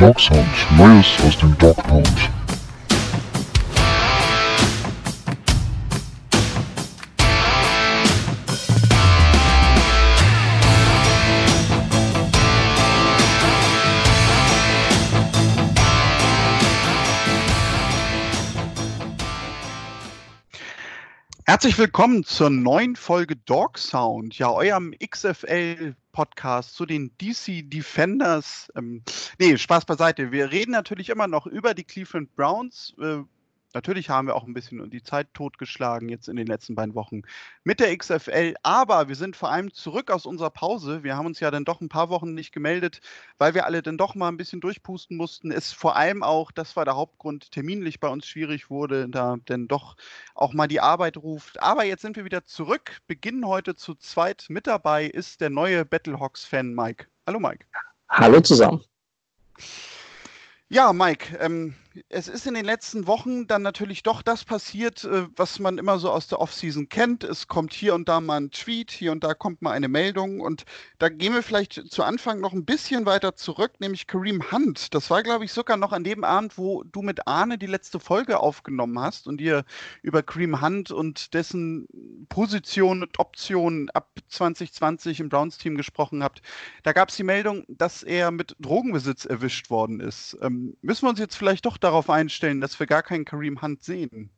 Dog Sound, Neues aus dem Dog Herzlich willkommen zur neuen Folge Dog Sound, ja, eurem XFL-Podcast zu den DC Defenders. Ähm, nee, Spaß beiseite. Wir reden natürlich immer noch über die Cleveland Browns. Äh, Natürlich haben wir auch ein bisschen die Zeit totgeschlagen jetzt in den letzten beiden Wochen mit der XFL, aber wir sind vor allem zurück aus unserer Pause. Wir haben uns ja dann doch ein paar Wochen nicht gemeldet, weil wir alle dann doch mal ein bisschen durchpusten mussten. Ist vor allem auch, das war der Hauptgrund, terminlich bei uns schwierig wurde, da dann doch auch mal die Arbeit ruft. Aber jetzt sind wir wieder zurück, beginnen heute zu zweit. Mit dabei ist der neue Battlehawks-Fan Mike. Hallo Mike. Hallo zusammen. Ja, Mike, ähm, es ist in den letzten Wochen dann natürlich doch das passiert, äh, was man immer so aus der Offseason kennt. Es kommt hier und da mal ein Tweet, hier und da kommt mal eine Meldung. Und da gehen wir vielleicht zu Anfang noch ein bisschen weiter zurück, nämlich Kareem Hunt. Das war, glaube ich, sogar noch an dem Abend, wo du mit Arne die letzte Folge aufgenommen hast und ihr über Kareem Hunt und dessen Position und Optionen ab 2020 im Browns-Team gesprochen habt. Da gab es die Meldung, dass er mit Drogenbesitz erwischt worden ist. Ähm, müssen wir uns jetzt vielleicht doch darauf einstellen, dass wir gar keinen Kareem Hunt sehen?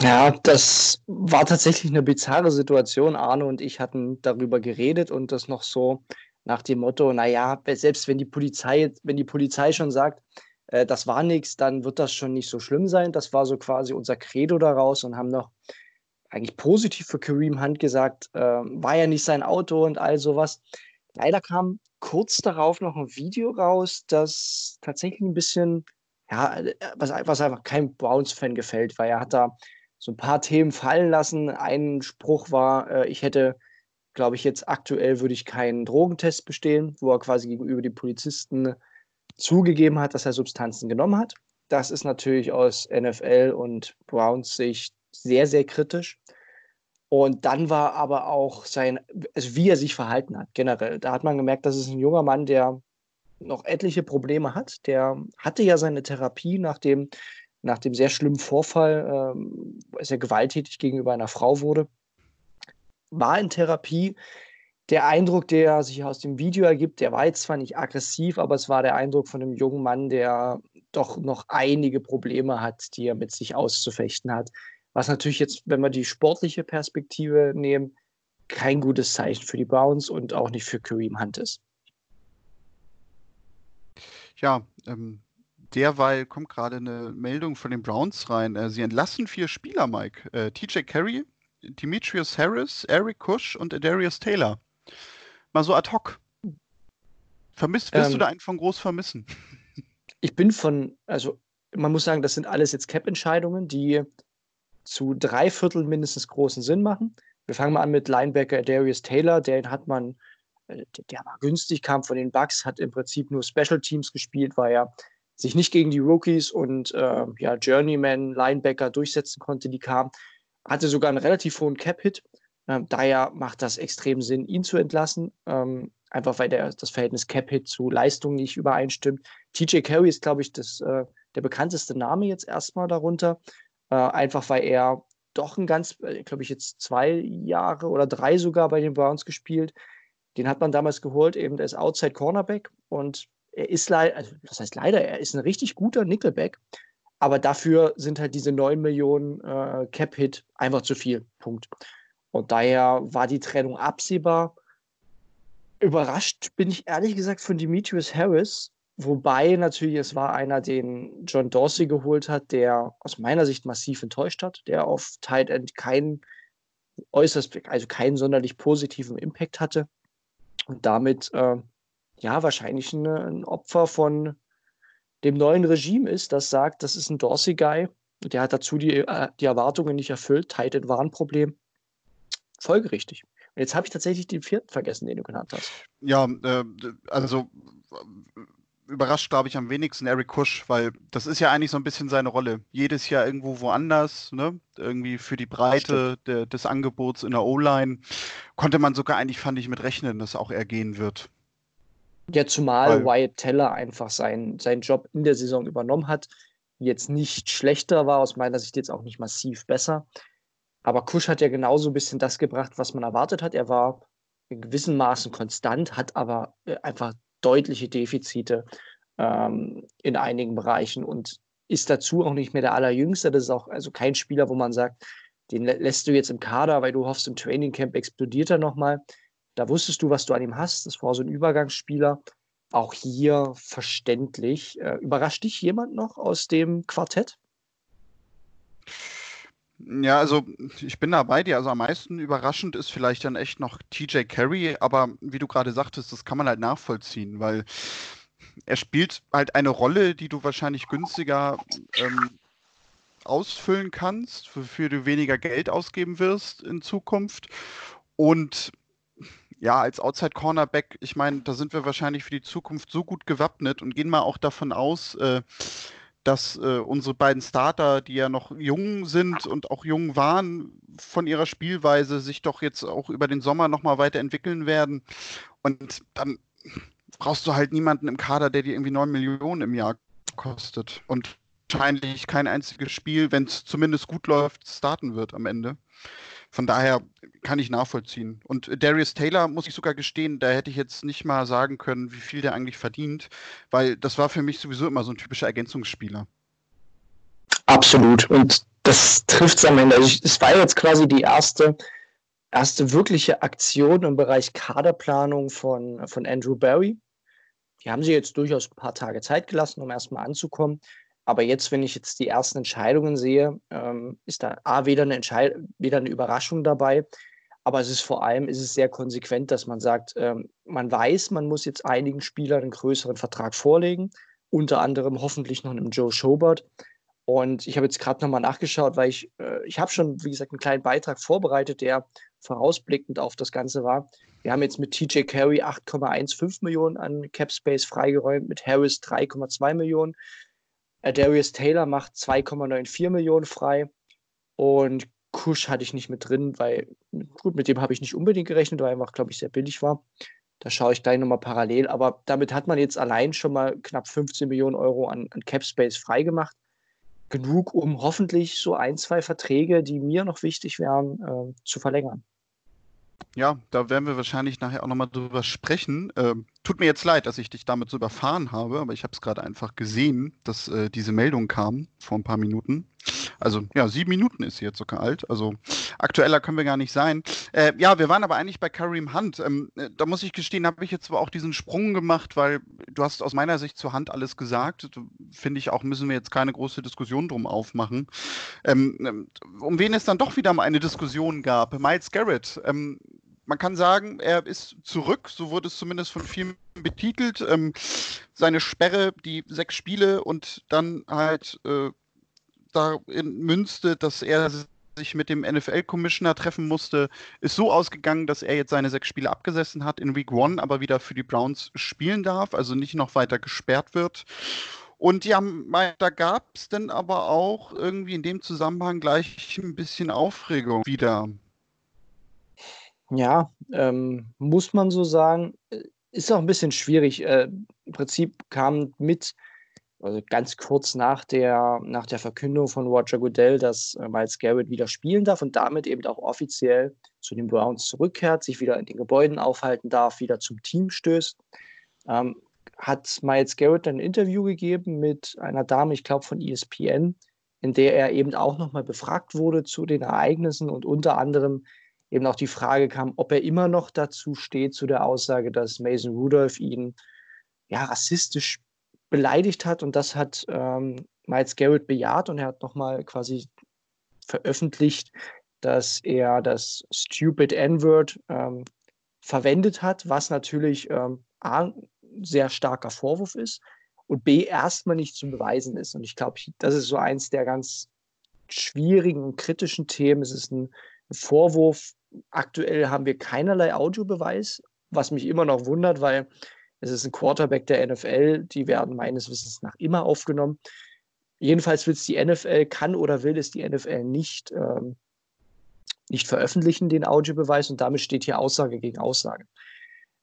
Ja, das war tatsächlich eine bizarre Situation. Arne und ich hatten darüber geredet und das noch so nach dem Motto, naja, selbst wenn die Polizei, wenn die Polizei schon sagt, äh, das war nichts, dann wird das schon nicht so schlimm sein. Das war so quasi unser Credo daraus und haben noch eigentlich positiv für Kareem Hunt gesagt, äh, war ja nicht sein Auto und all sowas. Leider kam kurz darauf noch ein Video raus, das tatsächlich ein bisschen, ja, was, was einfach kein Browns-Fan gefällt, weil er hat da so ein paar Themen fallen lassen. Ein Spruch war, äh, ich hätte, glaube ich, jetzt aktuell würde ich keinen Drogentest bestehen, wo er quasi gegenüber die Polizisten zugegeben hat, dass er Substanzen genommen hat. Das ist natürlich aus NFL und Browns Sicht sehr, sehr kritisch. Und dann war aber auch sein, also wie er sich verhalten hat, generell. Da hat man gemerkt, das ist ein junger Mann, der noch etliche Probleme hat. Der hatte ja seine Therapie nach dem, nach dem sehr schlimmen Vorfall, ähm, als er gewalttätig gegenüber einer Frau wurde. War in Therapie. Der Eindruck, der sich aus dem Video ergibt, der war jetzt zwar nicht aggressiv, aber es war der Eindruck von einem jungen Mann, der doch noch einige Probleme hat, die er mit sich auszufechten hat. Was natürlich jetzt, wenn wir die sportliche Perspektive nehmen, kein gutes Zeichen für die Browns und auch nicht für Kareem Hunt ist. Ja, ähm, derweil kommt gerade eine Meldung von den Browns rein. Äh, sie entlassen vier Spieler, Mike. Äh, TJ Carey, Demetrius Harris, Eric Kush und Darius Taylor. Mal so ad hoc. Vermisst, wirst ähm, du da einen von groß vermissen? Ich bin von, also man muss sagen, das sind alles jetzt Cap-Entscheidungen, die zu drei Vierteln mindestens großen Sinn machen. Wir fangen mal an mit Linebacker Darius Taylor, den hat man, äh, der war günstig, kam von den Bucks, hat im Prinzip nur Special Teams gespielt, weil er sich nicht gegen die Rookies und äh, ja, Journeyman Linebacker durchsetzen konnte, die kamen. Hatte sogar einen relativ hohen Cap-Hit. Ähm, daher macht das extrem Sinn, ihn zu entlassen. Ähm, einfach weil der, das Verhältnis Cap-Hit zu Leistung nicht übereinstimmt. TJ Carey ist, glaube ich, das, äh, der bekannteste Name jetzt erstmal darunter. Äh, einfach weil er doch ein ganz, äh, glaube ich, jetzt zwei Jahre oder drei sogar bei den Browns gespielt. Den hat man damals geholt, eben der ist Outside Cornerback und er ist leider, also das heißt leider, er ist ein richtig guter Nickelback, aber dafür sind halt diese 9 Millionen äh, Cap-Hit einfach zu viel. Punkt. Und daher war die Trennung absehbar. Überrascht bin ich ehrlich gesagt von Demetrius Harris, Wobei natürlich es war einer, den John Dorsey geholt hat, der aus meiner Sicht massiv enttäuscht hat, der auf Tight End keinen äußerst, also keinen sonderlich positiven Impact hatte und damit äh, ja wahrscheinlich ein, ein Opfer von dem neuen Regime ist, das sagt, das ist ein Dorsey-Guy, der hat dazu die, äh, die Erwartungen nicht erfüllt, Tight End war ein Problem. Folgerichtig. Jetzt habe ich tatsächlich den vierten vergessen, den du genannt hast. Ja, äh, also überrascht, glaube ich, am wenigsten Eric Kusch, weil das ist ja eigentlich so ein bisschen seine Rolle. Jedes Jahr irgendwo woanders, ne? Irgendwie für die Breite der, des Angebots in der O-Line konnte man sogar eigentlich, fand ich, mit rechnen, dass auch er gehen wird. Ja, zumal Weil, Wyatt Teller einfach sein, seinen Job in der Saison übernommen hat. Jetzt nicht schlechter war, aus meiner Sicht jetzt auch nicht massiv besser. Aber Kusch hat ja genauso ein bisschen das gebracht, was man erwartet hat. Er war in gewissem Maßen konstant, hat aber äh, einfach deutliche Defizite ähm, in einigen Bereichen und ist dazu auch nicht mehr der Allerjüngste. Das ist auch also kein Spieler, wo man sagt, den lässt du jetzt im Kader, weil du hoffst, im Trainingcamp explodiert er nochmal. Da wusstest du, was du an ihm hast. Das war so ein Übergangsspieler. Auch hier verständlich. Äh, überrascht dich jemand noch aus dem Quartett? Ja, also ich bin da bei dir. Also am meisten überraschend ist vielleicht dann echt noch TJ Carey, aber wie du gerade sagtest, das kann man halt nachvollziehen, weil er spielt halt eine Rolle, die du wahrscheinlich günstiger ähm, ausfüllen kannst, wofür du weniger Geld ausgeben wirst in Zukunft. Und ja, als Outside Cornerback, ich meine, da sind wir wahrscheinlich für die Zukunft so gut gewappnet und gehen mal auch davon aus, äh, dass äh, unsere beiden Starter, die ja noch jung sind und auch jung waren von ihrer Spielweise, sich doch jetzt auch über den Sommer nochmal weiterentwickeln werden. Und dann brauchst du halt niemanden im Kader, der dir irgendwie 9 Millionen im Jahr kostet. Und wahrscheinlich kein einziges Spiel, wenn es zumindest gut läuft, starten wird am Ende. Von daher kann ich nachvollziehen. Und Darius Taylor, muss ich sogar gestehen, da hätte ich jetzt nicht mal sagen können, wie viel der eigentlich verdient, weil das war für mich sowieso immer so ein typischer Ergänzungsspieler. Absolut. Und das trifft es am Ende. Also es war jetzt quasi die erste, erste wirkliche Aktion im Bereich Kaderplanung von, von Andrew Barry. Die haben sie jetzt durchaus ein paar Tage Zeit gelassen, um erstmal anzukommen. Aber jetzt, wenn ich jetzt die ersten Entscheidungen sehe, ähm, ist da A, weder eine, Entscheid weder eine Überraschung dabei, aber es ist vor allem ist es sehr konsequent, dass man sagt, ähm, man weiß, man muss jetzt einigen Spielern einen größeren Vertrag vorlegen, unter anderem hoffentlich noch einem Joe Schobert. Und ich habe jetzt gerade nochmal nachgeschaut, weil ich, äh, ich habe schon, wie gesagt, einen kleinen Beitrag vorbereitet, der vorausblickend auf das Ganze war. Wir haben jetzt mit TJ Carey 8,15 Millionen an Cap Space freigeräumt, mit Harris 3,2 Millionen, Darius Taylor macht 2,94 Millionen frei und Kusch hatte ich nicht mit drin, weil, gut, mit dem habe ich nicht unbedingt gerechnet, weil er einfach, glaube ich, sehr billig war. Da schaue ich gleich nochmal parallel. Aber damit hat man jetzt allein schon mal knapp 15 Millionen Euro an, an Cap Space freigemacht. Genug, um hoffentlich so ein, zwei Verträge, die mir noch wichtig wären, äh, zu verlängern. Ja, da werden wir wahrscheinlich nachher auch nochmal drüber sprechen. Ähm, tut mir jetzt leid, dass ich dich damit so überfahren habe, aber ich habe es gerade einfach gesehen, dass äh, diese Meldung kam vor ein paar Minuten. Also ja, sieben Minuten ist sie jetzt sogar alt. Also aktueller können wir gar nicht sein. Äh, ja, wir waren aber eigentlich bei Kareem Hunt. Ähm, äh, da muss ich gestehen, habe ich jetzt zwar auch diesen Sprung gemacht, weil du hast aus meiner Sicht zur Hand alles gesagt. Finde ich auch, müssen wir jetzt keine große Diskussion drum aufmachen. Ähm, ähm um wen es dann doch wieder mal eine Diskussion gab. Miles Garrett. Ähm, man kann sagen, er ist zurück, so wurde es zumindest von vielen betitelt. Ähm, seine Sperre, die sechs Spiele und dann halt äh, darin münzte, dass er sich mit dem NFL-Commissioner treffen musste, ist so ausgegangen, dass er jetzt seine sechs Spiele abgesessen hat in Week One, aber wieder für die Browns spielen darf, also nicht noch weiter gesperrt wird. Und ja, da gab es dann aber auch irgendwie in dem Zusammenhang gleich ein bisschen Aufregung wieder. Ja, ähm, muss man so sagen. Äh, ist auch ein bisschen schwierig. Äh, Im Prinzip kam mit, also ganz kurz nach der, nach der Verkündung von Roger Goodell, dass äh, Miles Garrett wieder spielen darf und damit eben auch offiziell zu den Browns zurückkehrt, sich wieder in den Gebäuden aufhalten darf, wieder zum Team stößt. Ähm, hat Miles Garrett ein Interview gegeben mit einer Dame, ich glaube von ESPN, in der er eben auch nochmal befragt wurde zu den Ereignissen und unter anderem eben auch die Frage kam, ob er immer noch dazu steht, zu der Aussage, dass Mason Rudolph ihn ja rassistisch beleidigt hat. Und das hat ähm, Miles Garrett bejaht und er hat nochmal quasi veröffentlicht, dass er das Stupid N-Word ähm, verwendet hat, was natürlich ähm, A, sehr starker Vorwurf ist und B, erstmal nicht zu beweisen ist. Und ich glaube, das ist so eins der ganz schwierigen und kritischen Themen. Es ist ein Vorwurf. Aktuell haben wir keinerlei Audiobeweis, was mich immer noch wundert, weil es ist ein Quarterback der NFL. Die werden meines Wissens nach immer aufgenommen. Jedenfalls will es die NFL, kann oder will es die NFL nicht, ähm, nicht veröffentlichen, den Audiobeweis. Und damit steht hier Aussage gegen Aussage.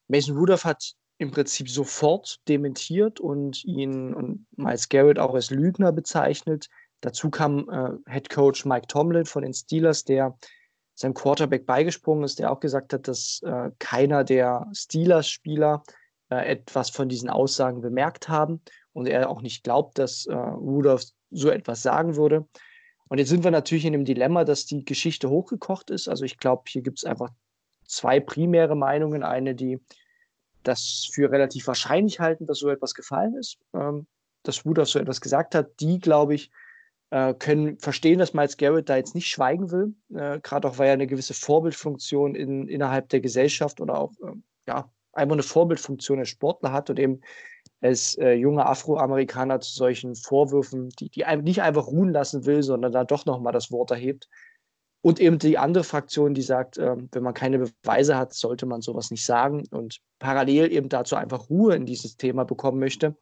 Mason Rudolph hat im Prinzip sofort dementiert und ihn und Miles Garrett auch als Lügner bezeichnet. Dazu kam äh, Head Coach Mike Tomlin von den Steelers, der seinem Quarterback beigesprungen ist, der auch gesagt hat, dass äh, keiner der Steelers-Spieler äh, etwas von diesen Aussagen bemerkt haben und er auch nicht glaubt, dass äh, Rudolph so etwas sagen würde. Und jetzt sind wir natürlich in dem Dilemma, dass die Geschichte hochgekocht ist. Also ich glaube, hier gibt es einfach zwei primäre Meinungen. Eine, die das für relativ wahrscheinlich halten, dass so etwas gefallen ist, ähm, dass Rudolph so etwas gesagt hat. Die, glaube ich, können verstehen, dass Miles Garrett da jetzt nicht schweigen will, äh, gerade auch weil er eine gewisse Vorbildfunktion in, innerhalb der Gesellschaft oder auch äh, ja, einfach eine Vorbildfunktion als Sportler hat und eben als äh, junger Afroamerikaner zu solchen Vorwürfen, die, die nicht einfach ruhen lassen will, sondern da doch nochmal das Wort erhebt. Und eben die andere Fraktion, die sagt, äh, wenn man keine Beweise hat, sollte man sowas nicht sagen und parallel eben dazu einfach Ruhe in dieses Thema bekommen möchte.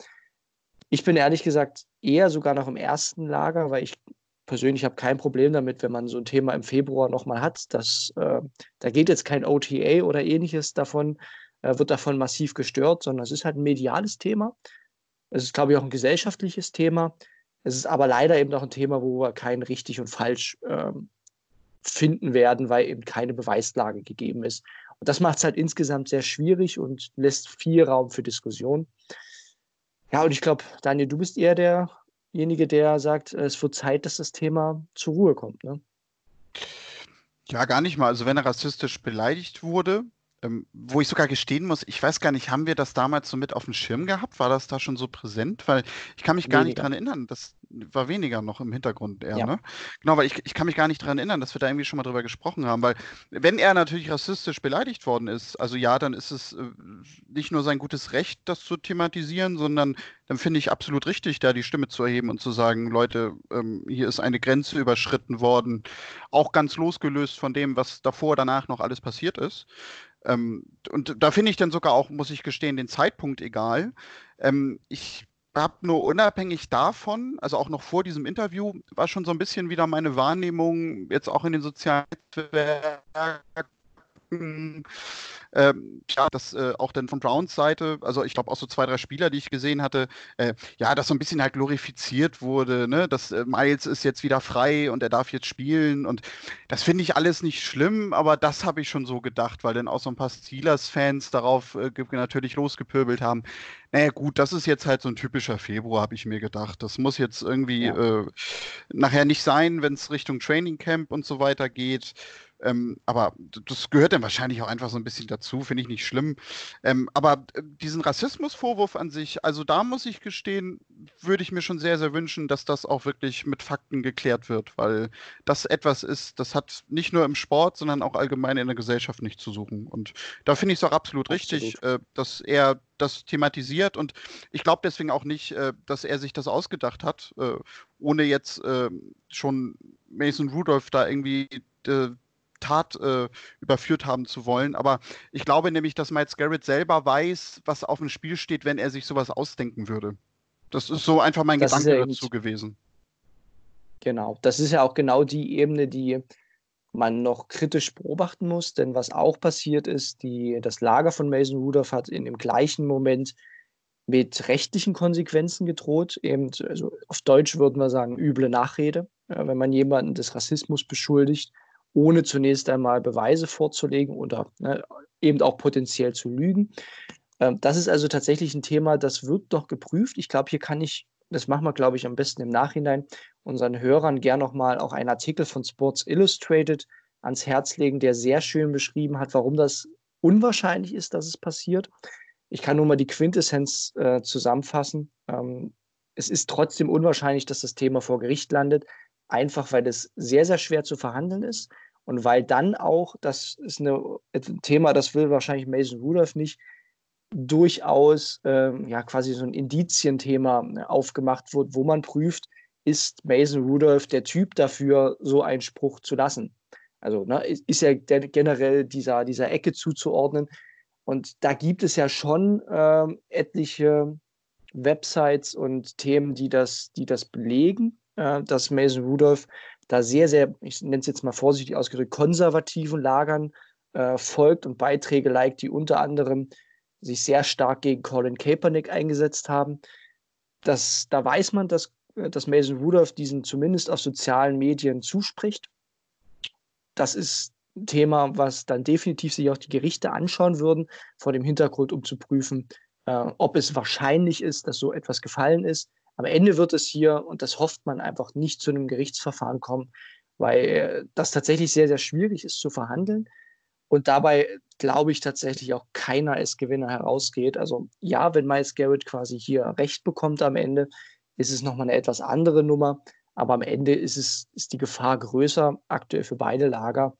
Ich bin ehrlich gesagt eher sogar noch im ersten Lager, weil ich persönlich habe kein Problem damit, wenn man so ein Thema im Februar nochmal hat. Dass, äh, da geht jetzt kein OTA oder ähnliches davon, äh, wird davon massiv gestört, sondern es ist halt ein mediales Thema. Es ist, glaube ich, auch ein gesellschaftliches Thema. Es ist aber leider eben auch ein Thema, wo wir kein richtig und falsch ähm, finden werden, weil eben keine Beweislage gegeben ist. Und das macht es halt insgesamt sehr schwierig und lässt viel Raum für Diskussion. Ja, und ich glaube, Daniel, du bist eher derjenige, der sagt, es wird Zeit, dass das Thema zur Ruhe kommt. Ne? Ja, gar nicht mal. Also wenn er rassistisch beleidigt wurde, ähm, wo ich sogar gestehen muss, ich weiß gar nicht, haben wir das damals so mit auf dem Schirm gehabt? War das da schon so präsent? Weil ich kann mich gar nicht dran erinnern. Das war weniger noch im Hintergrund eher, Ja. ne? Genau, weil ich, ich kann mich gar nicht dran erinnern, dass wir da irgendwie schon mal drüber gesprochen haben. Weil wenn er natürlich rassistisch beleidigt worden ist, also ja, dann ist es äh, nicht nur sein gutes Recht, das zu thematisieren, sondern dann finde ich absolut richtig, da die Stimme zu erheben und zu sagen, Leute, ähm, hier ist eine Grenze überschritten worden, auch ganz losgelöst von dem, was davor, danach noch alles passiert ist. Ähm, und da finde ich dann sogar auch, muss ich gestehen, den Zeitpunkt egal. Ähm, ich habe nur unabhängig davon, also auch noch vor diesem Interview, war schon so ein bisschen wieder meine Wahrnehmung, jetzt auch in den sozialen Netzwerken, ähm, ja, das äh, auch dann von Browns Seite, also ich glaube auch so zwei, drei Spieler, die ich gesehen hatte, äh, ja, das so ein bisschen halt glorifiziert wurde, ne? dass äh, Miles ist jetzt wieder frei und er darf jetzt spielen und das finde ich alles nicht schlimm, aber das habe ich schon so gedacht, weil dann auch so ein paar Steelers-Fans darauf äh, natürlich losgepöbelt haben. Naja, gut, das ist jetzt halt so ein typischer Februar, habe ich mir gedacht. Das muss jetzt irgendwie Ja. äh, nachher nicht sein, wenn es Richtung Training Camp und so weiter geht. Ähm, aber das gehört dann wahrscheinlich auch einfach so ein bisschen dazu, finde ich nicht schlimm. Ähm, aber äh, diesen Rassismusvorwurf an sich, also da muss ich gestehen, würde ich mir schon sehr, sehr wünschen, dass das auch wirklich mit Fakten geklärt wird, weil das etwas ist, das hat nicht nur im Sport, sondern auch allgemein in der Gesellschaft nicht zu suchen. Und da finde ich es auch absolut richtig, äh, dass er das thematisiert. Und ich glaube deswegen auch nicht, äh, dass er sich das ausgedacht hat, äh, ohne jetzt äh, schon Mason Rudolph da irgendwie äh, Tat äh, überführt haben zu wollen. Aber ich glaube nämlich, dass Miles Garrett selber weiß, was auf dem Spiel steht, wenn er sich sowas ausdenken würde. Das ist so einfach mein Das Gedanke ja dazu gewesen. Genau. Das ist ja auch genau die Ebene, die man noch kritisch beobachten muss, denn was auch passiert ist, die, das Lager von Mason Rudolph hat in dem gleichen Moment mit rechtlichen Konsequenzen gedroht. Eben, also auf Deutsch würden wir sagen, üble Nachrede, wenn man jemanden des Rassismus beschuldigt, ohne zunächst einmal Beweise vorzulegen oder ne, eben auch potenziell zu lügen. Ähm, das ist also tatsächlich ein Thema, das wird doch geprüft. Ich glaube, hier kann ich, das machen wir, glaube ich, am besten im Nachhinein, unseren Hörern gern nochmal auch einen Artikel von Sports Illustrated ans Herz legen, der sehr schön beschrieben hat, warum das unwahrscheinlich ist, dass es passiert. Ich kann nur mal die Quintessenz äh, zusammenfassen. Ähm, es ist trotzdem unwahrscheinlich, dass das Thema vor Gericht landet, einfach weil es sehr, sehr schwer zu verhandeln ist und weil dann auch, das ist ein Thema, das will wahrscheinlich Mason Rudolph nicht, durchaus ähm, ja quasi so ein Indizienthema äh, aufgemacht wird, wo man prüft, ist Mason Rudolph der Typ dafür, so einen Spruch zu lassen. Also ne, ist, der, generell dieser, dieser Ecke zuzuordnen. Und da gibt es ja schon ähm, etliche Websites und Themen, die das, die das belegen, äh, dass Mason Rudolph da sehr, sehr, ich nenne es jetzt mal vorsichtig ausgedrückt, konservativen Lagern äh, folgt und Beiträge liked, die unter anderem sich sehr stark gegen Colin Kaepernick eingesetzt haben. Das, da weiß man, dass, dass Mason Rudolph diesen zumindest auf sozialen Medien zuspricht. Das ist ein Thema, was dann definitiv sich auch die Gerichte anschauen würden, vor dem Hintergrund, um zu prüfen, äh, ob es wahrscheinlich ist, dass so etwas gefallen ist. Am Ende wird es hier, und das hofft man einfach, nicht zu einem Gerichtsverfahren kommen, weil das tatsächlich sehr, sehr schwierig ist zu verhandeln. Und dabei glaube ich tatsächlich auch keiner als Gewinner herausgeht. Also ja, wenn Miles Garrett quasi hier Recht bekommt am Ende, ist es nochmal eine etwas andere Nummer. Aber am Ende ist es ist die Gefahr größer, aktuell für beide Lager,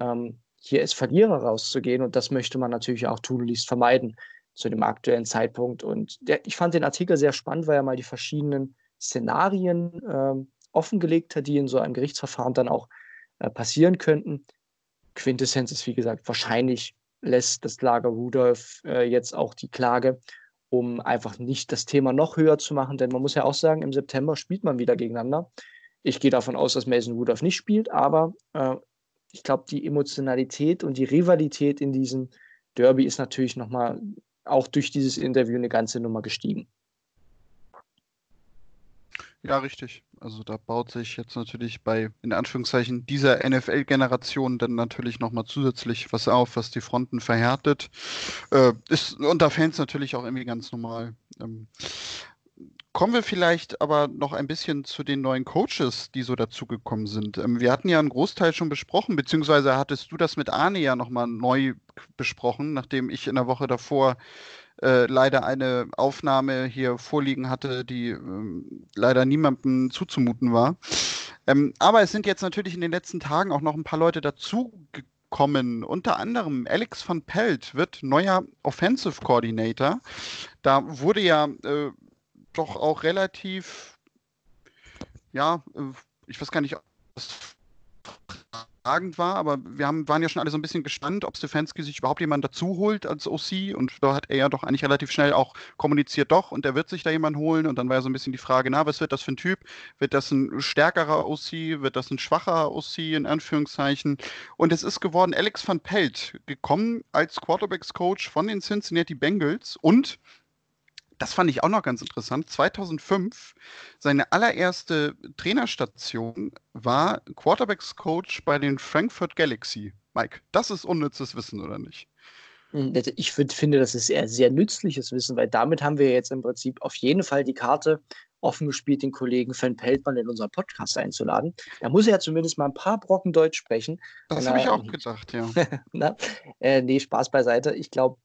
ähm, hier als Verlierer rauszugehen. Und das möchte man natürlich auch tunlichst vermeiden zu dem aktuellen Zeitpunkt. Und der, ich fand den Artikel sehr spannend, weil er mal die verschiedenen Szenarien äh, offengelegt hat, die in so einem Gerichtsverfahren dann auch äh, passieren könnten. Quintessenz ist, wie gesagt, wahrscheinlich lässt das Lager Rudolph äh, jetzt auch die Klage, um einfach nicht das Thema noch höher zu machen. Denn man muss ja auch sagen, im September spielt man wieder gegeneinander. Ich gehe davon aus, dass Mason Rudolph nicht spielt, aber äh, ich glaube, die Emotionalität und die Rivalität in diesem Derby ist natürlich nochmal auch durch dieses Interview eine ganze Nummer gestiegen. Ja, richtig. Also da baut sich jetzt natürlich bei, in Anführungszeichen, dieser NFL-Generation dann natürlich nochmal zusätzlich was auf, was die Fronten verhärtet. Äh, ist unter Fans natürlich auch irgendwie ganz normal. Ähm, kommen wir vielleicht aber noch ein bisschen zu den neuen Coaches, die so dazugekommen sind. Ähm, wir hatten ja einen Großteil schon besprochen, beziehungsweise hattest du das mit Arne ja nochmal neu besprochen, nachdem ich in der Woche davor äh, leider eine Aufnahme hier vorliegen hatte, die äh, leider niemandem zuzumuten war. Ähm, aber es sind jetzt natürlich in den letzten Tagen auch noch ein paar Leute dazugekommen. Unter anderem Alex van Pelt wird neuer Offensive Coordinator. Da wurde ja äh, doch auch relativ, ja, äh, ich weiß gar nicht, ob das überragend war, aber wir haben, waren ja schon alle so ein bisschen gespannt, ob Stefanski sich überhaupt jemanden dazu holt als OC und da hat er ja doch eigentlich relativ schnell auch kommuniziert, doch, und er wird sich da jemanden holen und dann war ja so ein bisschen die Frage, na, was wird das für ein Typ? Wird das ein stärkerer OC? Wird das ein schwacher OC in Anführungszeichen? Und es ist geworden Alex van Pelt, gekommen als Quarterbacks-Coach von den Cincinnati Bengals und das fand ich auch noch ganz interessant. 2005, seine allererste Trainerstation war Quarterbacks-Coach bei den Frankfurt Galaxy. Mike, das ist unnützes Wissen, oder nicht? Hm, ich finde, das ist eher sehr nützliches Wissen, weil damit haben wir jetzt im Prinzip auf jeden Fall die Karte offen gespielt, den Kollegen Fan Peltmann in unseren Podcast einzuladen. Da muss er ja zumindest mal ein paar Brocken Deutsch sprechen. Das habe ich auch gedacht, ja. na, äh, nee, Spaß beiseite. Ich glaube,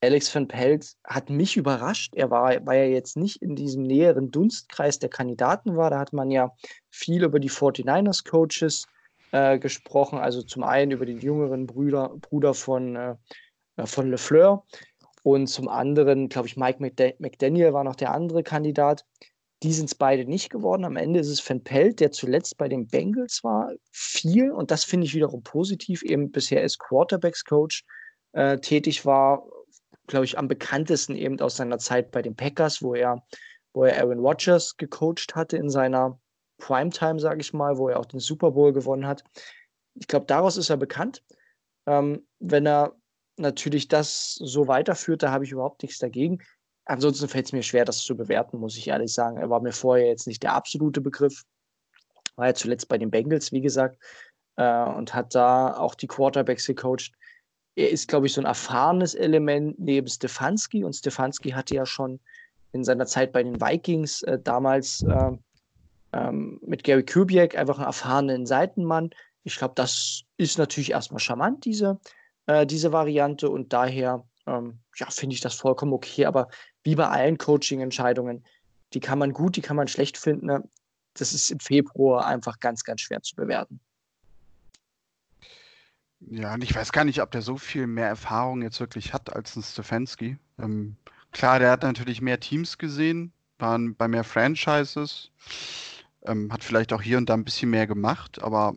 Alex van Pelt hat mich überrascht. Er war, weil er jetzt nicht in diesem näheren Dunstkreis der Kandidaten war. Da hat man ja viel über die 49ers-Coaches äh, gesprochen. Also zum einen über den jüngeren Brüder, Bruder von, äh, von LeFleur und zum anderen, glaube ich, Mike McDaniel war noch der andere Kandidat. Die sind es beide nicht geworden. Am Ende ist es Van Pelt, der zuletzt bei den Bengals war, viel. Und das finde ich wiederum positiv, eben bisher als Quarterbacks-Coach äh, tätig war glaube ich, am bekanntesten eben aus seiner Zeit bei den Packers, wo er, wo er Aaron Rodgers gecoacht hatte in seiner Primetime, sage ich mal, wo er auch den Super Bowl gewonnen hat. Ich glaube, daraus ist er bekannt. Ähm, wenn er natürlich das so weiterführt, da habe ich überhaupt nichts dagegen. Ansonsten fällt es mir schwer, das zu bewerten, muss ich ehrlich sagen. Er war mir vorher jetzt nicht der absolute Begriff. War ja zuletzt bei den Bengals, wie gesagt, äh, und hat da auch die Quarterbacks gecoacht er ist, glaube ich, so ein erfahrenes Element neben Stefanski. Und Stefanski hatte ja schon in seiner Zeit bei den Vikings äh, damals äh, ähm, mit Gary Kubiak einfach einen erfahrenen Seitenmann. Ich glaube, das ist natürlich erstmal charmant, diese, äh, diese Variante. Und daher ähm, ja, finde ich das vollkommen okay. Aber wie bei allen Coaching-Entscheidungen, die kann man gut, die kann man schlecht finden. Ne? Das ist im Februar einfach ganz, ganz schwer zu bewerten. Ja, und ich weiß gar nicht, ob der so viel mehr Erfahrung jetzt wirklich hat als ein Stefanski. Ähm, klar, der hat natürlich mehr Teams gesehen, war bei mehr Franchises, ähm, hat vielleicht auch hier und da ein bisschen mehr gemacht, aber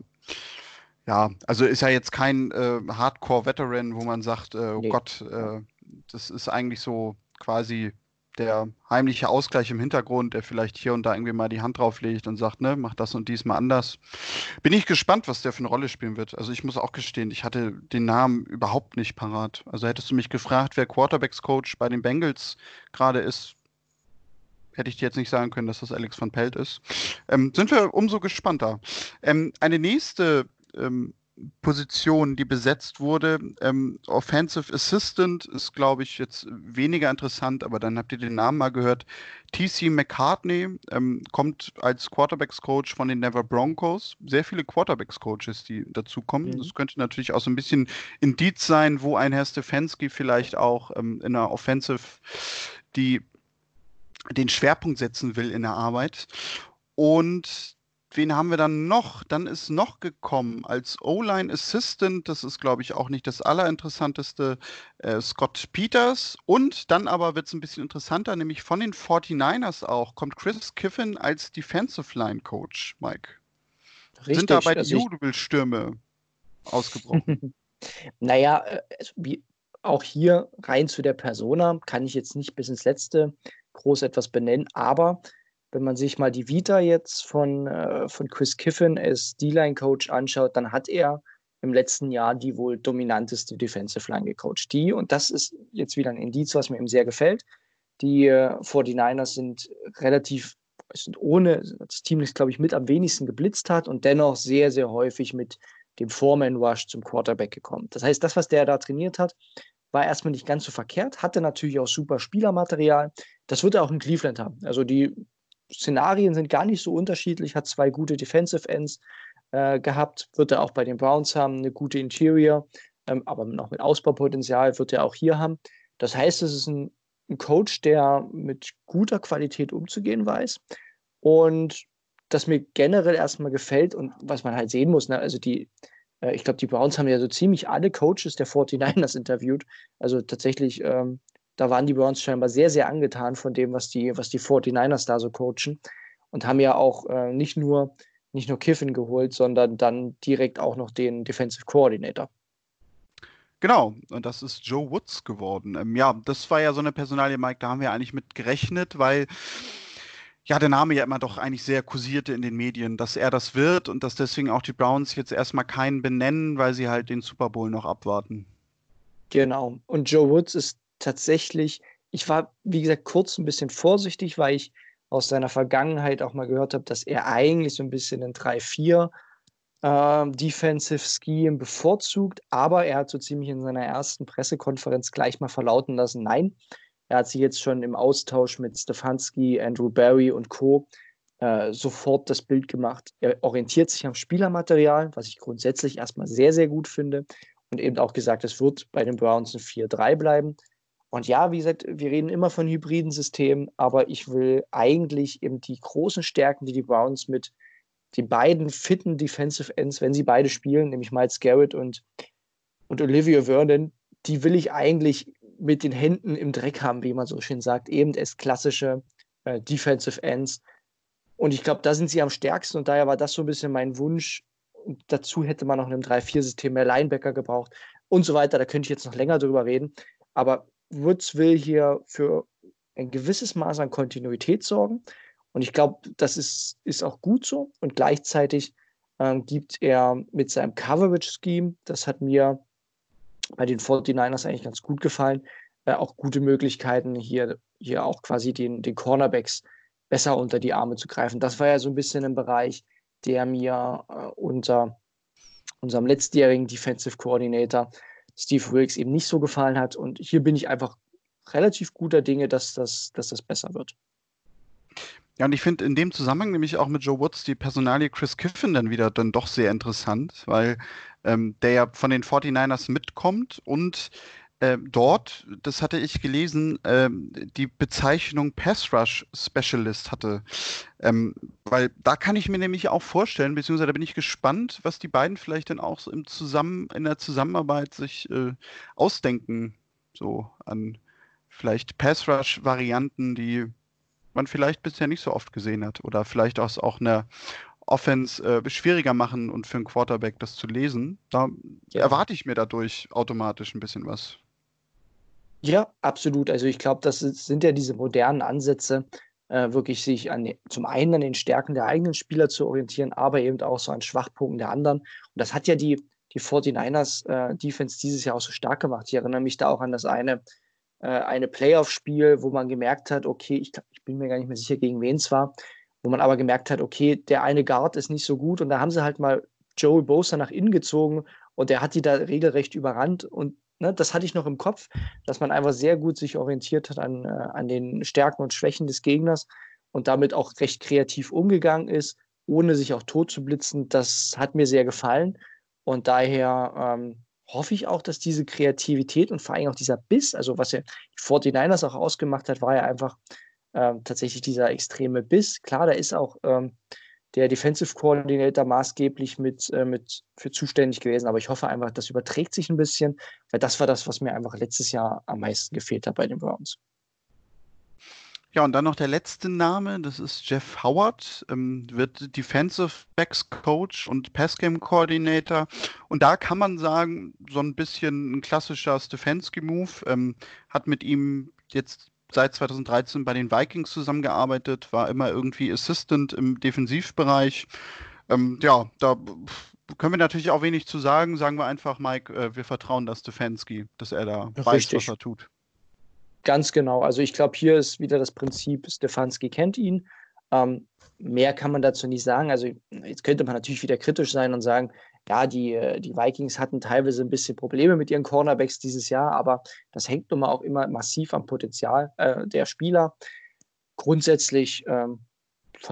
ja, also ist ja jetzt kein äh, Hardcore-Veteran, wo man sagt, äh, oh nee. Gott, äh, das ist eigentlich so quasi der heimliche Ausgleich im Hintergrund, der vielleicht hier und da irgendwie mal die Hand drauflegt und sagt, ne, mach das und dies mal anders. Bin ich gespannt, was der für eine Rolle spielen wird. Also ich muss auch gestehen, ich hatte den Namen überhaupt nicht parat. Also hättest du mich gefragt, wer Quarterbacks Coach bei den Bengals gerade ist, hätte ich dir jetzt nicht sagen können, dass das Alex von Pelt ist. Ähm, sind wir umso gespannter. Ähm, eine nächste ähm, Position, die besetzt wurde. Ähm, Offensive Assistant ist, glaube ich, jetzt weniger interessant, aber dann habt ihr den Namen mal gehört. TC McCartney ähm, kommt als Quarterbacks-Coach von den Never Broncos. Sehr viele Quarterbacks-Coaches, die dazukommen. Mhm. Das könnte natürlich auch so ein bisschen Indiz sein, wo ein Herr Stefanski vielleicht auch ähm, in der Offensive die den Schwerpunkt setzen will in der Arbeit. Und wen haben wir dann noch? Dann ist noch gekommen als O-Line Assistant, das ist, glaube ich, auch nicht das allerinteressanteste, äh, Scott Peters. Und dann aber wird es ein bisschen interessanter, nämlich von den 49ers auch, kommt Chris Kiffin als Defensive Line Coach, Mike. Richtig, Sind dabei die also Jubelstürme ausgebrochen? naja, äh, wie, auch hier rein zu der Persona kann ich jetzt nicht bis ins Letzte groß etwas benennen, aber wenn man sich mal die Vita jetzt von, äh, von Chris Kiffin als D-Line-Coach anschaut, dann hat er im letzten Jahr die wohl dominanteste Defensive Line gecoacht. Die, und das ist jetzt wieder ein Indiz, was mir ihm sehr gefällt, die äh, 49ers sind relativ, sind ohne, das Team ist, glaube ich, mit am wenigsten geblitzt hat und dennoch sehr, sehr häufig mit dem Foreman Rush zum Quarterback gekommen. Das heißt, das, was der da trainiert hat, war erstmal nicht ganz so verkehrt, hatte natürlich auch super Spielermaterial. Das wird er auch in Cleveland haben. Also die Szenarien sind gar nicht so unterschiedlich, hat zwei gute Defensive Ends äh, gehabt, wird er auch bei den Browns haben, eine gute Interior, ähm, aber noch mit Ausbaupotenzial wird er auch hier haben. Das heißt, es ist ein, ein Coach, der mit guter Qualität umzugehen weiß und das mir generell erstmal gefällt und was man halt sehen muss, ne, also die, äh, ich glaube, die Browns haben ja so ziemlich alle Coaches der 49ers interviewt. Also tatsächlich ähm, da waren die Browns scheinbar sehr, sehr angetan von dem, was die, was die 49ers da so coachen und haben ja auch äh, nicht, nur, nicht nur Kiffin geholt, sondern dann direkt auch noch den Defensive Coordinator. Genau, und das ist Joe Woods geworden. Ähm, ja, das war ja so eine Personalie, Mike, da haben wir eigentlich mit gerechnet, weil ja, der Name ja immer doch eigentlich sehr kursierte in den Medien, dass er das wird und dass deswegen auch die Browns jetzt erstmal keinen benennen, weil sie halt den Super Bowl noch abwarten. Genau. Und Joe Woods ist tatsächlich, ich war, wie gesagt, kurz ein bisschen vorsichtig, weil ich aus seiner Vergangenheit auch mal gehört habe, dass er eigentlich so ein bisschen ein 3-4 äh, Defensive Scheme bevorzugt, aber er hat so ziemlich in seiner ersten Pressekonferenz gleich mal verlauten lassen, nein, er hat sich jetzt schon im Austausch mit Stefanski, Andrew Barry und Co. Äh, sofort das Bild gemacht. Er orientiert sich am Spielermaterial, was ich grundsätzlich erstmal sehr, sehr gut finde. Und eben auch gesagt, es wird bei den Browns ein 4-3 bleiben. Und ja, wie gesagt, wir reden immer von hybriden Systemen, aber ich will eigentlich eben die großen Stärken, die die Browns mit den beiden fitten Defensive Ends, wenn sie beide spielen, nämlich Miles Garrett und, und Olivia Vernon, die will ich eigentlich mit den Händen im Dreck haben, wie man so schön sagt, eben als klassische äh, Defensive Ends. Und ich glaube, da sind sie am stärksten und daher war das so ein bisschen mein Wunsch. Und dazu hätte man noch in einem 3-4-System mehr Linebacker gebraucht und so weiter. Da könnte ich jetzt noch länger drüber reden. Aber Woods will hier für ein gewisses Maß an Kontinuität sorgen. Und ich glaube, das ist, ist auch gut so. Und gleichzeitig ähm, gibt er mit seinem Coverage-Scheme, das hat mir bei den 49ers eigentlich ganz gut gefallen, äh, auch gute Möglichkeiten, hier, hier auch quasi den, den Cornerbacks besser unter die Arme zu greifen. Das war ja so ein bisschen ein Bereich, der mir äh, unter unserem letztjährigen Defensive Coordinator Steve Wilkes eben nicht so gefallen hat. Und hier bin ich einfach relativ guter Dinge, dass das, dass das besser wird. Ja, und ich finde in dem Zusammenhang nämlich auch mit Joe Woods die Personalie Chris Kiffin dann wieder dann doch sehr interessant, weil ähm, der ja von den 49ers mitkommt und dort, das hatte ich gelesen, äh, die Bezeichnung Pass Rush Specialist hatte. Ähm, weil da kann ich mir nämlich auch vorstellen, beziehungsweise da bin ich gespannt, was die beiden vielleicht dann auch so im Zusammen, in der Zusammenarbeit sich äh, ausdenken. So an vielleicht Pass Rush Varianten, die man vielleicht bisher nicht so oft gesehen hat. Oder vielleicht auch, auch eine Offense äh, schwieriger machen und für einen Quarterback das zu lesen. Da ja. erwarte ich mir dadurch automatisch ein bisschen was. Ja, absolut. Also ich glaube, das sind ja diese modernen Ansätze, äh, wirklich sich an, zum einen an den Stärken der eigenen Spieler zu orientieren, aber eben auch so an Schwachpunkten der anderen. Und das hat ja die, die 49ers äh, Defense dieses Jahr auch so stark gemacht. Ich erinnere mich da auch an das eine, äh, eine Playoff-Spiel, wo man gemerkt hat, okay, ich, ich bin mir gar nicht mehr sicher, gegen wen es war, wo man aber gemerkt hat, okay, der eine Guard ist nicht so gut und da haben sie halt mal Joey Bosa nach innen gezogen und der hat die da regelrecht überrannt und ne, das hatte ich noch im Kopf, dass man einfach sehr gut sich orientiert hat an, äh, an den Stärken und Schwächen des Gegners und damit auch recht kreativ umgegangen ist, ohne sich auch tot zu blitzen. Das hat mir sehr gefallen. Und daher ähm, hoffe ich auch, dass diese Kreativität und vor allem auch dieser Biss, also was ja die 49ers auch ausgemacht hat, war ja einfach ähm, tatsächlich dieser extreme Biss. Klar, da ist auch ähm, der Defensive Coordinator maßgeblich mit, äh, mit für zuständig gewesen. Aber ich hoffe einfach, das überträgt sich ein bisschen, weil das war das, was mir einfach letztes Jahr am meisten gefehlt hat bei den Browns. Ja, und dann noch der letzte Name, das ist Jeff Howard, ähm, wird Defensive Backs Coach und Pass Game Coordinator. Und da kann man sagen, so ein bisschen ein klassischer Stefanski-Move. Ähm, hat mit ihm jetzt seit 2013 bei den Vikings zusammengearbeitet, war immer irgendwie Assistant im Defensivbereich. Ähm, ja, da können wir natürlich auch wenig zu sagen. Sagen wir einfach, Mike, äh, wir vertrauen das Stefanski, dass er da Richtig. weiß, was er tut. Ganz genau. Also ich glaube, hier ist wieder das Prinzip, Stefanski kennt ihn. Ähm, mehr kann man dazu nicht sagen. Also jetzt könnte man natürlich wieder kritisch sein und sagen, ja, die, die Vikings hatten teilweise ein bisschen Probleme mit ihren Cornerbacks dieses Jahr, aber das hängt nun mal auch immer massiv am Potenzial äh, der Spieler. Grundsätzlich, ähm,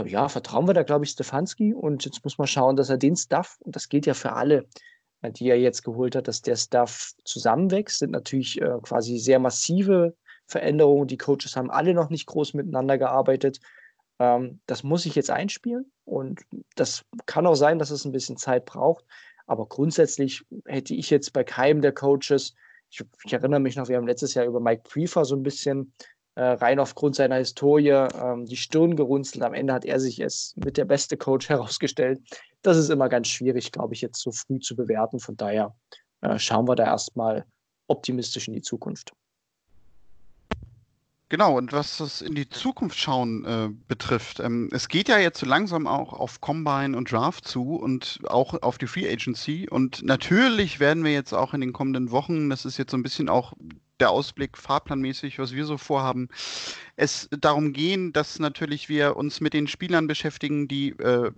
ja, vertrauen wir da, glaube ich, Stefanski und jetzt muss man schauen, dass er den Stuff, und das gilt ja für alle, äh, die er jetzt geholt hat, dass der Stuff zusammenwächst, sind natürlich äh, quasi sehr massive Veränderungen. Die Coaches haben alle noch nicht groß miteinander gearbeitet. Ähm, das muss ich jetzt einspielen und das kann auch sein, dass es ein bisschen Zeit braucht. Aber grundsätzlich hätte ich jetzt bei keinem der Coaches, ich, ich erinnere mich noch, wir haben letztes Jahr über Mike Prefer so ein bisschen äh, rein aufgrund seiner Historie ähm, die Stirn gerunzelt. Am Ende hat er sich es mit der beste Coach herausgestellt. Das ist immer ganz schwierig, glaube ich, jetzt so früh zu bewerten. Von daher äh, schauen wir da erstmal optimistisch in die Zukunft. Genau, und was das in die Zukunft schauen äh, betrifft, ähm, es geht ja jetzt so langsam auch auf Combine und Draft zu und auch auf die Free Agency. Und natürlich werden wir jetzt auch in den kommenden Wochen, das ist jetzt so ein bisschen auch der Ausblick fahrplanmäßig, was wir so vorhaben, es darum gehen, dass natürlich wir uns mit den Spielern beschäftigen, die äh,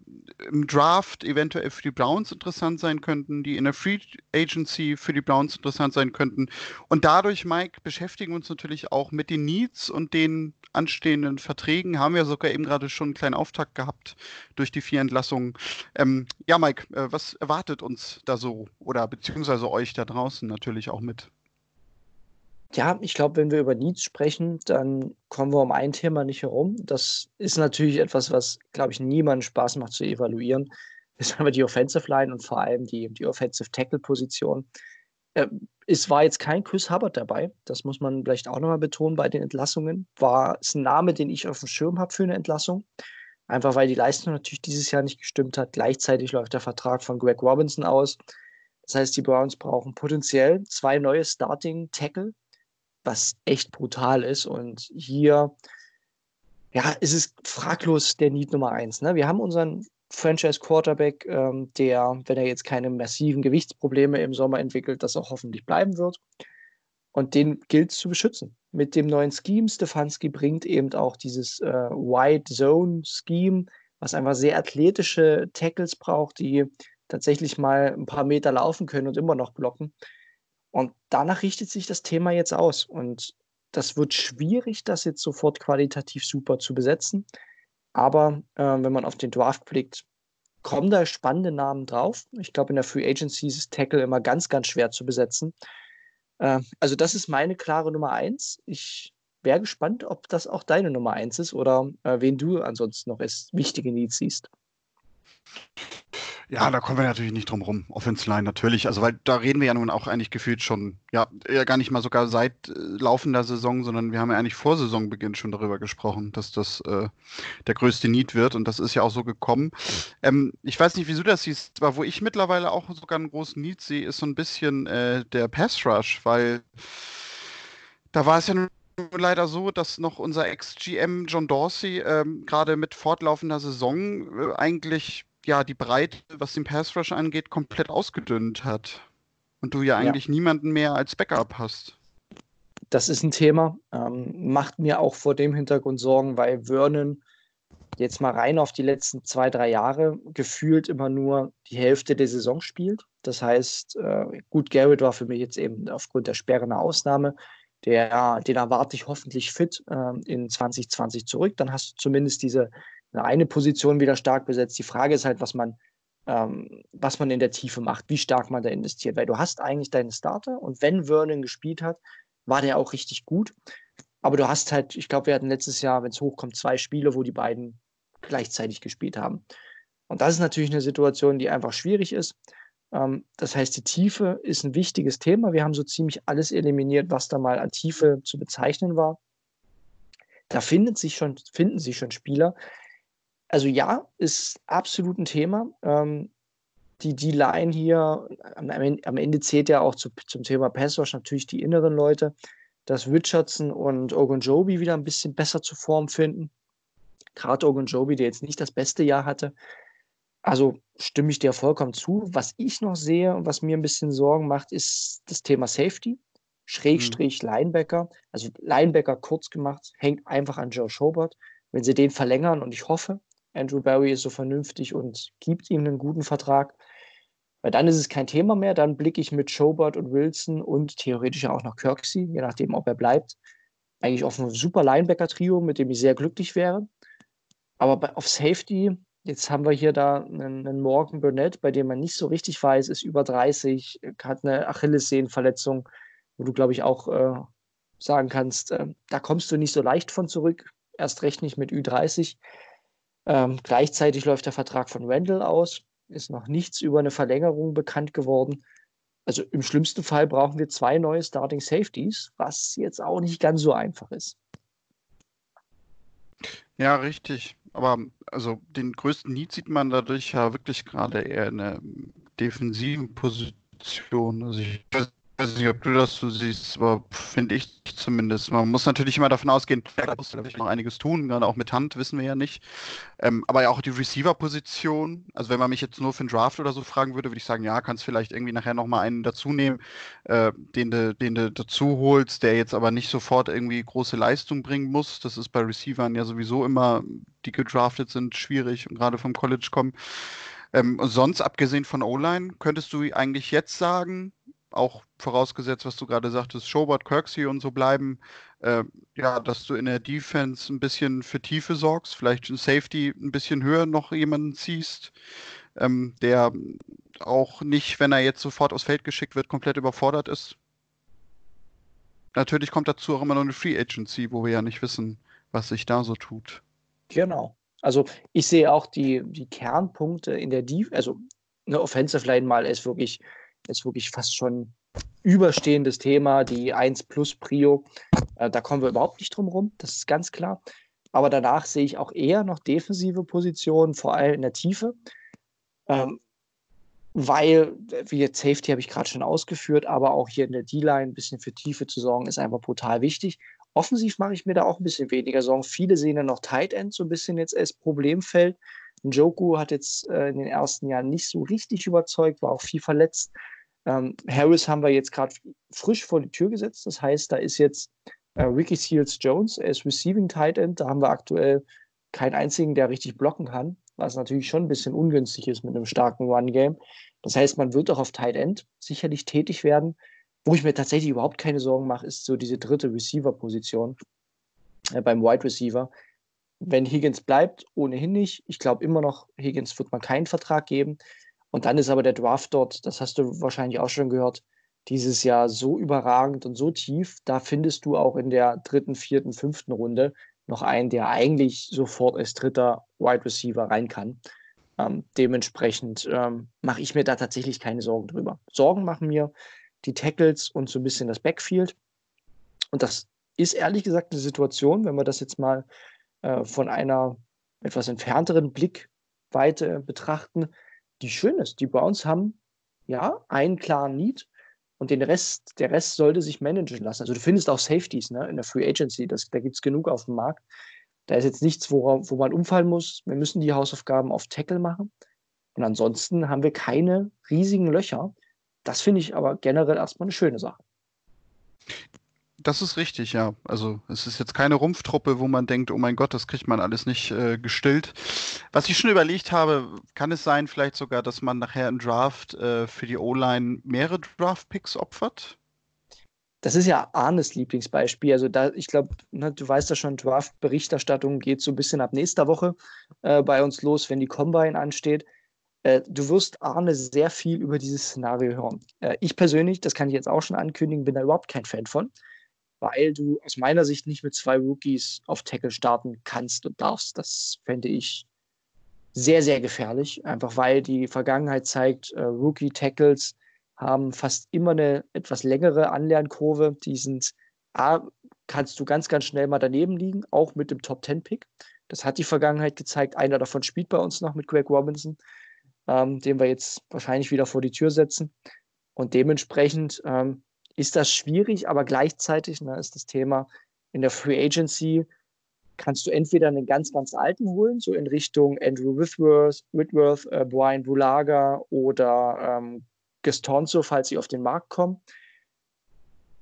im Draft eventuell für die Browns interessant sein könnten, die in der Free Agency für die Browns interessant sein könnten. Und dadurch, Mike, beschäftigen wir uns natürlich auch mit den Needs und den anstehenden Verträgen. Haben wir sogar eben gerade schon einen kleinen Auftakt gehabt durch die vier Entlassungen. Ähm, ja, Mike, äh, was erwartet uns da so oder beziehungsweise euch da draußen natürlich auch mit? Ja, ich glaube, wenn wir über Needs sprechen, dann kommen wir um ein Thema nicht herum. Das ist natürlich etwas, was, glaube ich, niemandem Spaß macht zu evaluieren. Das ist aber die Offensive Line und vor allem die, die Offensive Tackle-Position. Äh, es war jetzt kein Chris Hubbard dabei. Das muss man vielleicht auch nochmal betonen bei den Entlassungen. War es ein Name, den ich auf dem Schirm habe für eine Entlassung. Einfach weil die Leistung natürlich dieses Jahr nicht gestimmt hat. Gleichzeitig läuft der Vertrag von Greg Robinson aus. Das heißt, die Browns brauchen potenziell zwei neue Starting Tackle was echt brutal ist. Und hier, ja, ist es fraglos der Need Nummer eins. Ne? Wir haben unseren Franchise Quarterback, ähm, der, wenn er jetzt keine massiven Gewichtsprobleme im Sommer entwickelt, das auch hoffentlich bleiben wird. Und den gilt es zu beschützen. Mit dem neuen Scheme, Stefanski bringt eben auch dieses äh, Wide Zone Scheme, was einfach sehr athletische Tackles braucht, die tatsächlich mal ein paar Meter laufen können und immer noch blocken. Und danach richtet sich das Thema jetzt aus. Und das wird schwierig, das jetzt sofort qualitativ super zu besetzen. Aber äh, wenn man auf den Draft blickt, kommen da spannende Namen drauf. Ich glaube, in der Free Agency ist Tackle immer ganz, ganz schwer zu besetzen. Äh, also, das ist meine klare Nummer eins. Ich wäre gespannt, ob das auch deine Nummer eins ist oder äh, wen du ansonsten noch als wichtige Needs siehst. Ja, da kommen wir natürlich nicht drum rum. Offensive Line natürlich. Also, weil da reden wir ja nun auch eigentlich gefühlt schon, ja, eher gar nicht mal sogar seit äh, laufender Saison, sondern wir haben ja eigentlich vor Saisonbeginn schon darüber gesprochen, dass das äh, der größte Need wird und das ist ja auch so gekommen. Ähm, ich weiß nicht, wieso das siehst, aber wo ich mittlerweile auch sogar einen großen Need sehe, ist so ein bisschen äh, der Pass Rush, weil Da war es ja leider so, dass noch unser Ex-GM John Dorsey ähm, gerade mit fortlaufender Saison äh, eigentlich ja die Breite, was den Pass Rush angeht, komplett ausgedünnt hat. Und du ja eigentlich ja. niemanden mehr als Backup hast. Das ist ein Thema. Ähm, macht mir auch vor dem Hintergrund Sorgen, weil Vernon jetzt mal rein auf die letzten zwei, drei Jahre gefühlt immer nur die Hälfte der Saison spielt. Das heißt, äh, gut, Garrett war für mich jetzt eben aufgrund der Sperre eine Ausnahme. Der, den erwarte ich hoffentlich fit äh, in 2020 zurück. Dann hast du zumindest diese eine Position wieder stark besetzt. Die Frage ist halt, was man, ähm, was man in der Tiefe macht, wie stark man da investiert. Weil du hast eigentlich deinen Starter und wenn Vernon gespielt hat, war der auch richtig gut. Aber du hast halt, ich glaube, wir hatten letztes Jahr, wenn es hochkommt, zwei Spiele, wo die beiden gleichzeitig gespielt haben. Und das ist natürlich eine Situation, die einfach schwierig ist. Ähm, das heißt, die Tiefe ist ein wichtiges Thema. Wir haben so ziemlich alles eliminiert, was da mal an Tiefe zu bezeichnen war. Da findet sich schon, finden sich schon Spieler. Also ja, ist absolut ein Thema. Ähm, die, die Line hier, am, am Ende zählt ja auch zu, zum Thema Passwash natürlich die inneren Leute, dass Richardson und Ogunjobi wieder ein bisschen besser zu Form finden. Gerade Ogunjobi, der jetzt nicht das beste Jahr hatte, also stimme ich dir vollkommen zu. Was ich noch sehe und was mir ein bisschen Sorgen macht, ist das Thema Safety. Schrägstrich mhm. Linebacker. Also Linebacker kurz gemacht, hängt einfach an Joe Schobert. Wenn sie den verlängern und ich hoffe, Andrew Barry ist so vernünftig und gibt ihm einen guten Vertrag, weil dann ist es kein Thema mehr. Dann blicke ich mit Schobert und Wilson und theoretisch auch noch Kirksey, je nachdem, ob er bleibt, eigentlich auf ein super Linebacker-Trio, mit dem ich sehr glücklich wäre. Aber bei, auf Safety Jetzt haben wir hier da einen, einen, Morgan Burnett, bei dem man nicht so richtig weiß, ist über 30, hat eine Achillessehnenverletzung, wo du, glaube ich, auch äh, sagen kannst, äh, da kommst du nicht so leicht von zurück, erst recht nicht mit Ü30. Ähm, gleichzeitig läuft der Vertrag von Randall aus, ist noch nichts über eine Verlängerung bekannt geworden. Also im schlimmsten Fall brauchen wir zwei neue Starting Safeties, was jetzt auch nicht ganz so einfach ist. Ja, richtig. Aber also den größten Need sieht man dadurch ja wirklich gerade eher in der defensiven Position. Also ich weiß weiß nicht, ob du das so siehst, aber finde ich zumindest. Man muss natürlich immer davon ausgehen, da muss vielleicht noch einiges tun, gerade auch mit Hand, wissen wir ja nicht. Ähm, aber ja auch die Receiver-Position. Also wenn man mich jetzt nur für einen Draft oder so fragen würde, würde ich sagen, ja, kannst vielleicht irgendwie nachher nochmal einen dazu nehmen, äh, den du den du dazu holst, der jetzt aber nicht sofort irgendwie große Leistung bringen muss. Das ist bei Receivern ja sowieso immer, die gedraftet sind, schwierig und gerade vom College kommen. Ähm, sonst, abgesehen von O-Line, könntest du eigentlich jetzt sagen, auch vorausgesetzt, was du gerade sagtest, Schobert, Kirksey und so bleiben, äh, ja, dass du in der Defense ein bisschen für Tiefe sorgst, vielleicht in Safety ein bisschen höher noch jemanden ziehst, ähm, der auch nicht, wenn er jetzt sofort aufs Feld geschickt wird, komplett überfordert ist. Natürlich kommt dazu auch immer noch eine Free Agency, wo wir ja nicht wissen, was sich da so tut. Genau. Also ich sehe auch die, die Kernpunkte in der Defense, also eine Offensive Line mal ist wirklich ist wirklich fast schon überstehendes Thema, die 1 plus Prio. Äh, da kommen wir überhaupt nicht drum rum, das ist ganz klar. Aber danach sehe ich auch eher noch defensive Positionen, vor allem in der Tiefe. Ähm, weil, wie jetzt Safety habe ich gerade schon ausgeführt, aber auch hier in der D-Line ein bisschen für Tiefe zu sorgen, ist einfach brutal wichtig. Offensiv mache ich mir da auch ein bisschen weniger Sorgen. Viele sehen ja noch Tight End so ein bisschen jetzt als Problemfeld. Njoku hat jetzt äh, in den ersten Jahren nicht so richtig überzeugt, war auch viel verletzt. Ähm, Harris haben wir jetzt gerade frisch vor die Tür gesetzt. Das heißt, da ist jetzt äh, Ricky Seals Jones als Receiving Tight End. Da haben wir aktuell keinen einzigen, der richtig blocken kann, was natürlich schon ein bisschen ungünstig ist mit einem starken Run-Game. Das heißt, man wird auch auf Tight End sicherlich tätig werden. Wo ich mir tatsächlich überhaupt keine Sorgen mache, ist so diese dritte Receiver-Position äh, beim Wide Receiver. Wenn Higgins bleibt, ohnehin nicht. Ich glaube immer noch, Higgins wird man keinen Vertrag geben. Und dann ist aber der Draft dort, das hast du wahrscheinlich auch schon gehört, dieses Jahr so überragend und so tief. Da findest du auch in der dritten, vierten, fünften Runde noch einen, der eigentlich sofort als dritter Wide Receiver rein kann. Ähm, dementsprechend ähm, mache ich mir da tatsächlich keine Sorgen drüber. Sorgen machen mir die Tackles und so ein bisschen das Backfield. Und das ist ehrlich gesagt eine Situation, wenn wir das jetzt mal äh, von einer etwas entfernteren Blickweite betrachten, die schön ist. Die Browns haben ja einen klaren Need Und den Rest, der Rest sollte sich managen lassen. Also du findest auch Safeties ne, in der Free Agency, das, da gibt es genug auf dem Markt. Da ist jetzt nichts, wo, wo man umfallen muss. Wir müssen die Hausaufgaben auf Tackle machen. Und ansonsten haben wir keine riesigen Löcher. Das finde ich aber generell erstmal eine schöne Sache. Das ist richtig, ja. Also es ist jetzt keine Rumpftruppe, wo man denkt, oh mein Gott, das kriegt man alles nicht äh, gestillt. Was ich schon überlegt habe, kann es sein, vielleicht sogar, dass man nachher im Draft äh, für die O-Line mehrere Draft-Picks opfert? Das ist ja Arnes Lieblingsbeispiel. Also da, ich glaube, ne, du weißt ja schon, Draft-Berichterstattung geht so ein bisschen ab nächster Woche äh, bei uns los, wenn die Combine ansteht. Äh, du wirst Arne sehr viel über dieses Szenario hören. Äh, ich persönlich, das kann ich jetzt auch schon ankündigen, bin da überhaupt kein Fan von weil du aus meiner Sicht nicht mit zwei Rookies auf Tackle starten kannst und darfst. Das fände ich sehr, sehr gefährlich, einfach weil die Vergangenheit zeigt, äh, Rookie-Tackles haben fast immer eine etwas längere Anlernkurve. Die sind, A, kannst du ganz, ganz schnell mal daneben liegen, auch mit dem Top-10-Pick. Das hat die Vergangenheit gezeigt. Einer davon spielt bei uns noch mit Greg Robinson, ähm, den wir jetzt wahrscheinlich wieder vor die Tür setzen. Und dementsprechend ähm, ist das schwierig, aber gleichzeitig ne, ist das Thema in der Free Agency kannst du entweder einen ganz, ganz alten holen, so in Richtung Andrew Whitworth, Whitworth äh, Brian Bulaga oder ähm, Gestonzo, falls sie auf den Markt kommen.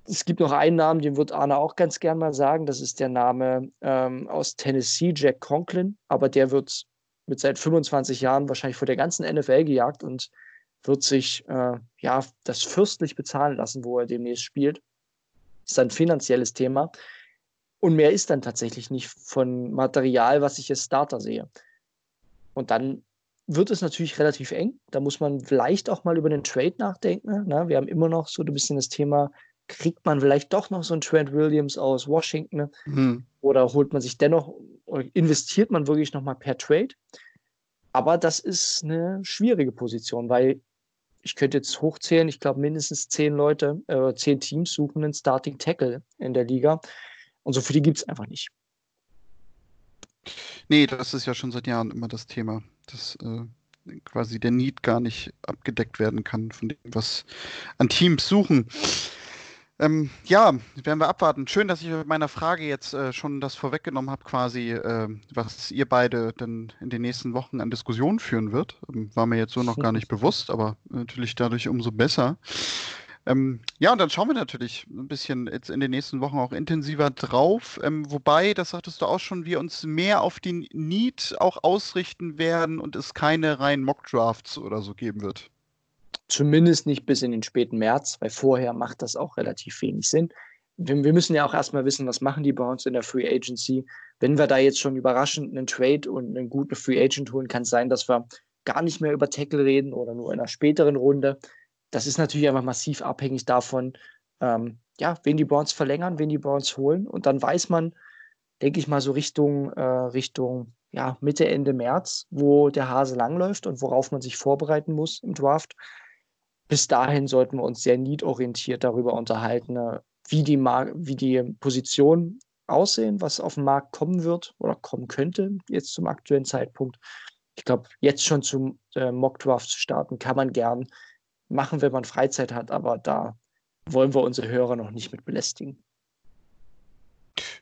Es gibt noch einen Namen, den wird Arne auch ganz gern mal sagen. Das ist der Name ähm, aus Tennessee, Jack Conklin. Aber der wird mit seit 25 Jahren wahrscheinlich vor der ganzen NFL gejagt und wird sich äh, ja das fürstlich bezahlen lassen, wo er demnächst spielt. Ist ein finanzielles Thema. Und mehr ist dann tatsächlich nicht von Material, was ich als Starter sehe. Und dann wird es natürlich relativ eng. Da muss man vielleicht auch mal über den Trade nachdenken. Ne? Wir haben immer noch so ein bisschen das Thema, kriegt man vielleicht doch noch so einen Trent Williams aus Washington? Mhm. Oder holt man sich dennoch, oder investiert man wirklich nochmal per Trade? Aber das ist eine schwierige Position, weil ich könnte jetzt hochzählen, ich glaube mindestens zehn Leute, äh, zehn Teams suchen einen Starting Tackle in der Liga. Und so viele gibt es einfach nicht. Nee, das ist ja schon seit Jahren immer das Thema, dass äh, quasi der Need gar nicht abgedeckt werden kann von dem, was an Teams suchen. Ähm, ja, werden wir abwarten. Schön, dass ich mit meiner Frage jetzt äh, schon das vorweggenommen habe, quasi, äh, was ihr beide dann in den nächsten Wochen an Diskussionen führen wird. Ähm, war mir jetzt so noch gar nicht bewusst, aber natürlich dadurch umso besser. Ähm, ja, und dann schauen wir natürlich ein bisschen jetzt in den nächsten Wochen auch intensiver drauf. Ähm, wobei, das sagtest du auch schon, wir uns mehr auf den Need auch ausrichten werden und es keine reinen Mock-Drafts oder so geben wird. Zumindest nicht bis in den späten März, weil vorher macht das auch relativ wenig Sinn. Wir, müssen ja auch erstmal wissen, was machen die bei in der Free Agency. Wenn wir da jetzt schon überraschend einen Trade und einen guten Free Agent holen, kann es sein, dass wir gar nicht mehr über Tackle reden oder nur in einer späteren Runde. Das ist natürlich einfach massiv abhängig davon, ähm, ja, wen die Browns verlängern, wen die Browns holen. Und dann weiß man, denke ich mal, so Richtung, äh, Richtung ja, Mitte, Ende März, wo der Hase langläuft und worauf man sich vorbereiten muss im Draft bis dahin sollten wir uns sehr need-orientiert darüber unterhalten, äh, wie die, Mar wie die Positionen aussehen, was auf den Markt kommen wird oder kommen könnte, jetzt zum aktuellen Zeitpunkt. Ich glaube, jetzt schon zum äh, Mock-Draft zu starten, kann man gern machen, wenn man Freizeit hat, aber da wollen wir unsere Hörer noch nicht mit belästigen.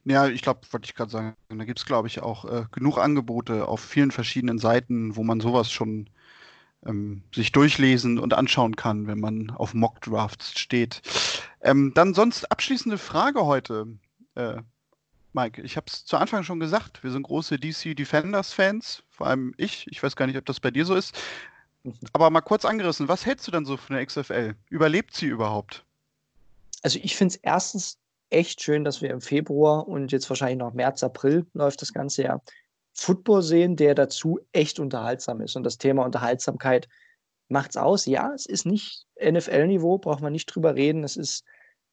Ja, ich glaube, wollte ich gerade sagen, da gibt es, glaube ich, auch äh, genug Angebote auf vielen verschiedenen Seiten, wo man sowas schon ähm, sich durchlesen und anschauen kann, wenn man auf Mock-Drafts steht. Ähm, dann sonst abschließende Frage heute, äh, Mike. Ich habe es zu Anfang schon gesagt, wir sind große DC Defenders-Fans, vor allem ich. Ich weiß gar nicht, ob das bei dir so ist. Aber mal kurz angerissen, was hältst du denn so von der XFL? Überlebt sie überhaupt? Also ich finde es erstens echt schön, dass wir im Februar und jetzt wahrscheinlich noch März, April läuft das ganze Jahr, Football sehen, der dazu echt unterhaltsam ist. Und das Thema Unterhaltsamkeit macht es aus. Ja, es ist nicht NFL-Niveau, braucht man nicht drüber reden. Es ist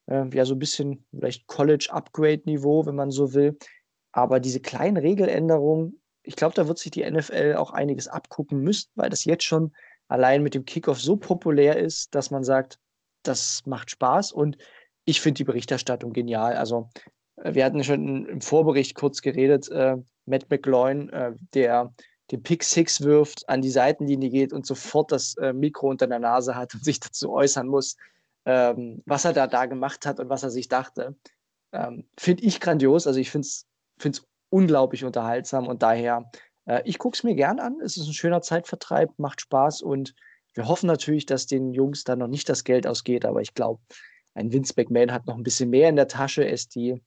äh, ja so ein bisschen vielleicht College-Upgrade-Niveau, wenn man so will. Aber diese kleinen Regeländerungen, ich glaube, da wird sich die NFL auch einiges abgucken müssen, weil das jetzt schon allein mit dem Kickoff so populär ist, dass man sagt, das macht Spaß. Und ich finde die Berichterstattung genial. Also wir hatten schon im Vorbericht kurz geredet, äh, Matt McGloin, äh, der den Pick Six wirft, an die Seitenlinie geht und sofort das äh, Mikro unter der Nase hat und sich dazu äußern muss. ähm, was er da, da gemacht hat und was er sich dachte. Ähm, finde ich grandios. Also ich finde es unglaublich unterhaltsam und daher, äh, ich gucke es mir gern an. Es ist ein schöner Zeitvertreib, macht Spaß und wir hoffen natürlich, dass den Jungs da noch nicht das Geld ausgeht, aber ich glaube, ein Vince McMahon hat noch ein bisschen mehr in der Tasche als die,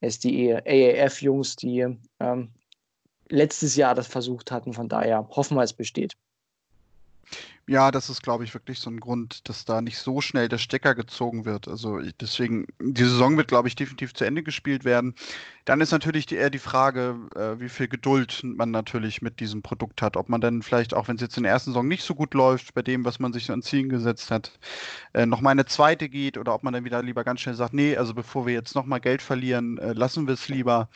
als die AAF-Jungs, die ähm, letztes Jahr das versucht hatten. Von daher hoffen wir, es besteht. Ja, das ist, glaube ich, wirklich so ein Grund, dass da nicht so schnell der Stecker gezogen wird. Also deswegen, die Saison wird, glaube ich, definitiv zu Ende gespielt werden. Dann ist natürlich eher die Frage, äh, wie viel Geduld man natürlich mit diesem Produkt hat. Ob man dann vielleicht, auch wenn es jetzt in der ersten Saison nicht so gut läuft, bei dem, was man sich an Zielen gesetzt hat, äh, nochmal eine zweite geht oder ob man dann wieder lieber ganz schnell sagt, nee, also bevor wir jetzt nochmal Geld verlieren, äh, lassen wir es lieber.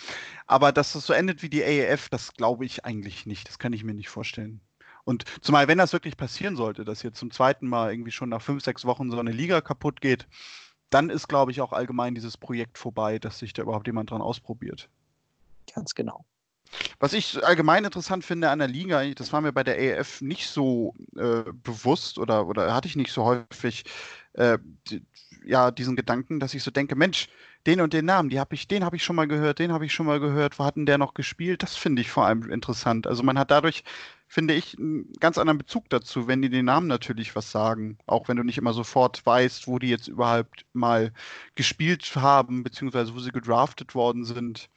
Aber dass es so endet wie die AEF, das glaube ich eigentlich nicht. Das kann ich mir nicht vorstellen. Und zumal, wenn das wirklich passieren sollte, dass jetzt zum zweiten Mal irgendwie schon nach fünf, sechs Wochen so eine Liga kaputt geht, dann ist, glaube ich, auch allgemein dieses Projekt vorbei, dass sich da überhaupt jemand dran ausprobiert. Ganz genau. Was ich allgemein interessant finde an der Liga, das war mir bei der EF nicht so äh, bewusst oder, oder hatte ich nicht so häufig äh, die, ja, diesen Gedanken, dass ich so denke, Mensch, den und den Namen, die hab ich, den habe ich schon mal gehört, den habe ich schon mal gehört, wo hat denn der noch gespielt? Das finde ich vor allem interessant. Also man hat dadurch, finde ich, einen ganz anderen Bezug dazu, wenn die den Namen natürlich was sagen. Auch wenn du nicht immer sofort weißt, wo die jetzt überhaupt mal gespielt haben, beziehungsweise wo sie gedraftet worden sind.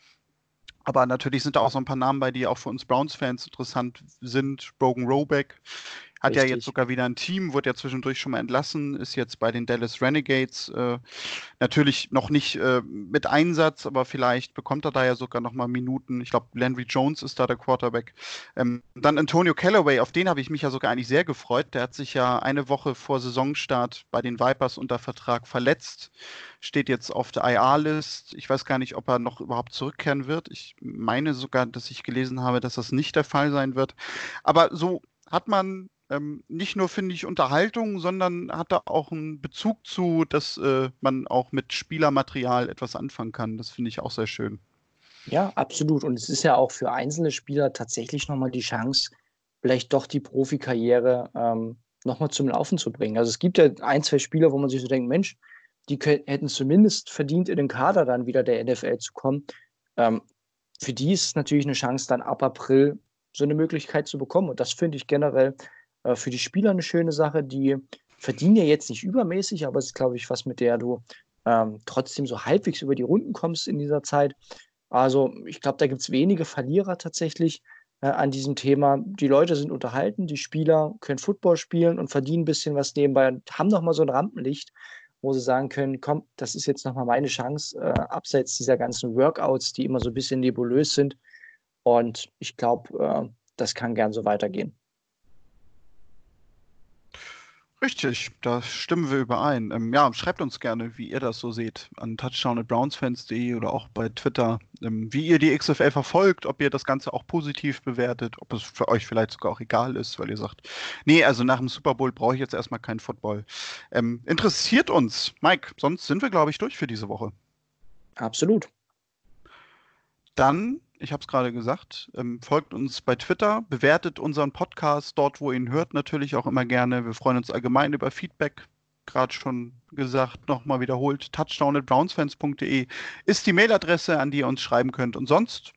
Aber natürlich sind da auch so ein paar Namen bei, die auch für uns Browns-Fans interessant sind. Brogan Roback hat Richtig. ja jetzt sogar wieder ein Team, wurde ja zwischendurch schon mal entlassen, ist jetzt bei den Dallas Renegades. Äh, natürlich noch nicht äh, mit Einsatz, aber vielleicht bekommt er da ja sogar noch mal Minuten. Ich glaube, Landry Jones ist da der Quarterback. Ähm, dann Antonio Callaway, auf den habe ich mich ja sogar eigentlich sehr gefreut. Der hat sich ja eine Woche vor Saisonstart bei den Vipers unter Vertrag verletzt. Steht jetzt auf der IR-List. Ich weiß gar nicht, ob er noch überhaupt zurückkehren wird. Ich meine sogar, dass ich gelesen habe, dass das nicht der Fall sein wird. Aber so hat man ähm, nicht nur, finde ich, Unterhaltung, sondern hat da auch einen Bezug zu, dass äh, man auch mit Spielermaterial etwas anfangen kann. Das finde ich auch sehr schön. Ja, absolut. Und es ist ja auch für einzelne Spieler tatsächlich nochmal die Chance, vielleicht doch die Profikarriere ähm, nochmal zum Laufen zu bringen. Also es gibt ja ein, zwei Spieler, wo man sich so denkt, Mensch, die hätten zumindest verdient, in den Kader dann wieder der NFL zu kommen. Ähm, für die ist es natürlich eine Chance, dann ab April so eine Möglichkeit zu bekommen. Und das finde ich generell äh, für die Spieler eine schöne Sache. Die verdienen ja jetzt nicht übermäßig, aber es ist, glaube ich, was, mit der du ähm, trotzdem so halbwegs über die Runden kommst in dieser Zeit. Also ich glaube, da gibt es wenige Verlierer tatsächlich äh, an diesem Thema. Die Leute sind unterhalten, die Spieler können Football spielen und verdienen ein bisschen was nebenbei und haben nochmal so ein Rampenlicht, wo sie sagen können, komm, das ist jetzt nochmal meine Chance, äh, abseits dieser ganzen Workouts, die immer so ein bisschen nebulös sind. Und ich glaube, äh, das kann gern so weitergehen. Richtig, da stimmen wir überein. Ähm, ja, schreibt uns gerne, wie ihr das so seht, an touchdown.brownsfans.de oder auch bei Twitter, ähm, wie ihr die XFL verfolgt, ob ihr das Ganze auch positiv bewertet, ob es für euch vielleicht sogar auch egal ist, weil ihr sagt, nee, also nach dem Super Bowl brauche ich jetzt erstmal keinen Football. Ähm, interessiert uns, Mike, sonst sind wir, glaube ich, durch für diese Woche. Absolut. Dann ich habe es gerade gesagt, ähm, folgt uns bei Twitter, bewertet unseren Podcast dort, wo ihr ihn hört, natürlich auch immer gerne. Wir freuen uns allgemein über Feedback. Gerade schon gesagt, nochmal wiederholt, touchdown.brownsfans.de ist die Mailadresse, an die ihr uns schreiben könnt. Und sonst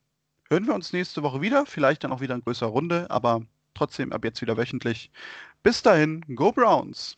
hören wir uns nächste Woche wieder, vielleicht dann auch wieder in größerer Runde, aber trotzdem ab jetzt wieder wöchentlich. Bis dahin, Go Browns!